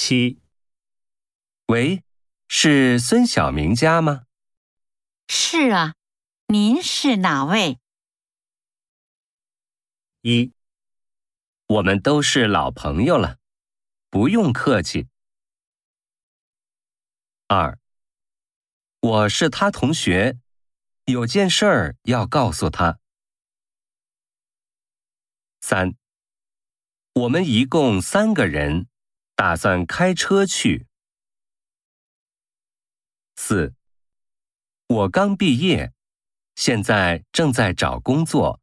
七。喂，是孙晓明家吗？是啊，您是哪位？一，我们都是老朋友了，不用客气。二，我是他同学，有件事儿要告诉他。三，我们一共三个人，打算开车去。四，我刚毕业，现在正在找工作。